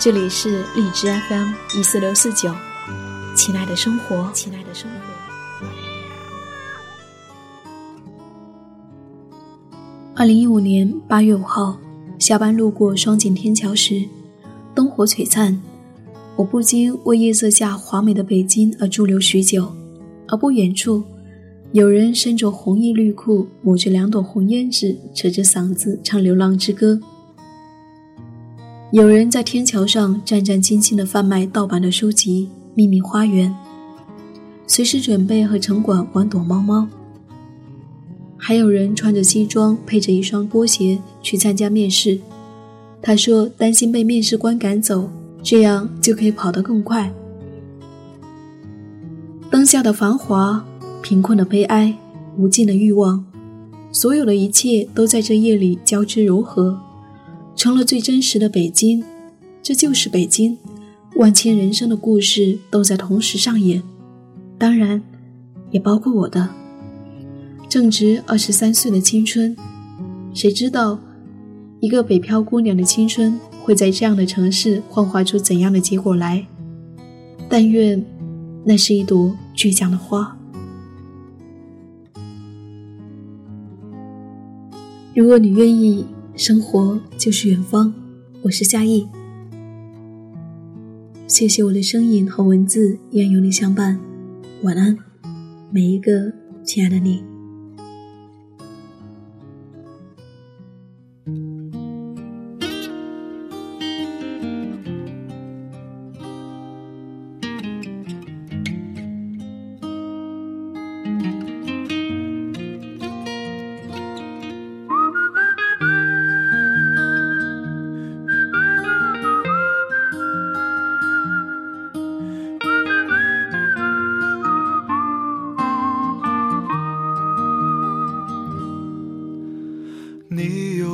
这里是荔枝 FM 一四六四九，亲爱的生活，亲爱的生活。二零一五年八月五号，下班路过双井天桥时，灯火璀璨，我不禁为夜色下华美的北京而驻留许久。而不远处，有人身着红衣绿裤，抹着两朵红胭脂，扯着嗓子唱《流浪之歌》。有人在天桥上战战兢兢地贩卖盗版的书籍《秘密花园》，随时准备和城管玩躲猫猫。还有人穿着西装，配着一双拖鞋去参加面试。他说担心被面试官赶走，这样就可以跑得更快。灯下的繁华，贫困的悲哀，无尽的欲望，所有的一切都在这夜里交织柔合。成了最真实的北京，这就是北京，万千人生的故事都在同时上演，当然，也包括我的。正值二十三岁的青春，谁知道，一个北漂姑娘的青春会在这样的城市幻化出怎样的结果来？但愿，那是一朵倔强的花。如果你愿意。生活就是远方，我是夏意。谢谢我的声音和文字愿有你相伴，晚安，每一个亲爱的你。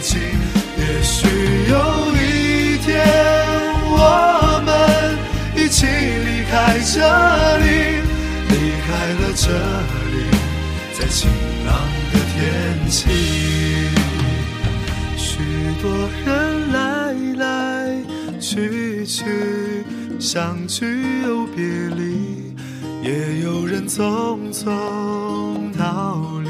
的北京。也许有一天，我们一起离开这里，离开了这里，在晴朗的天气。许多人来来去去，相聚又别离，也有人匆匆逃离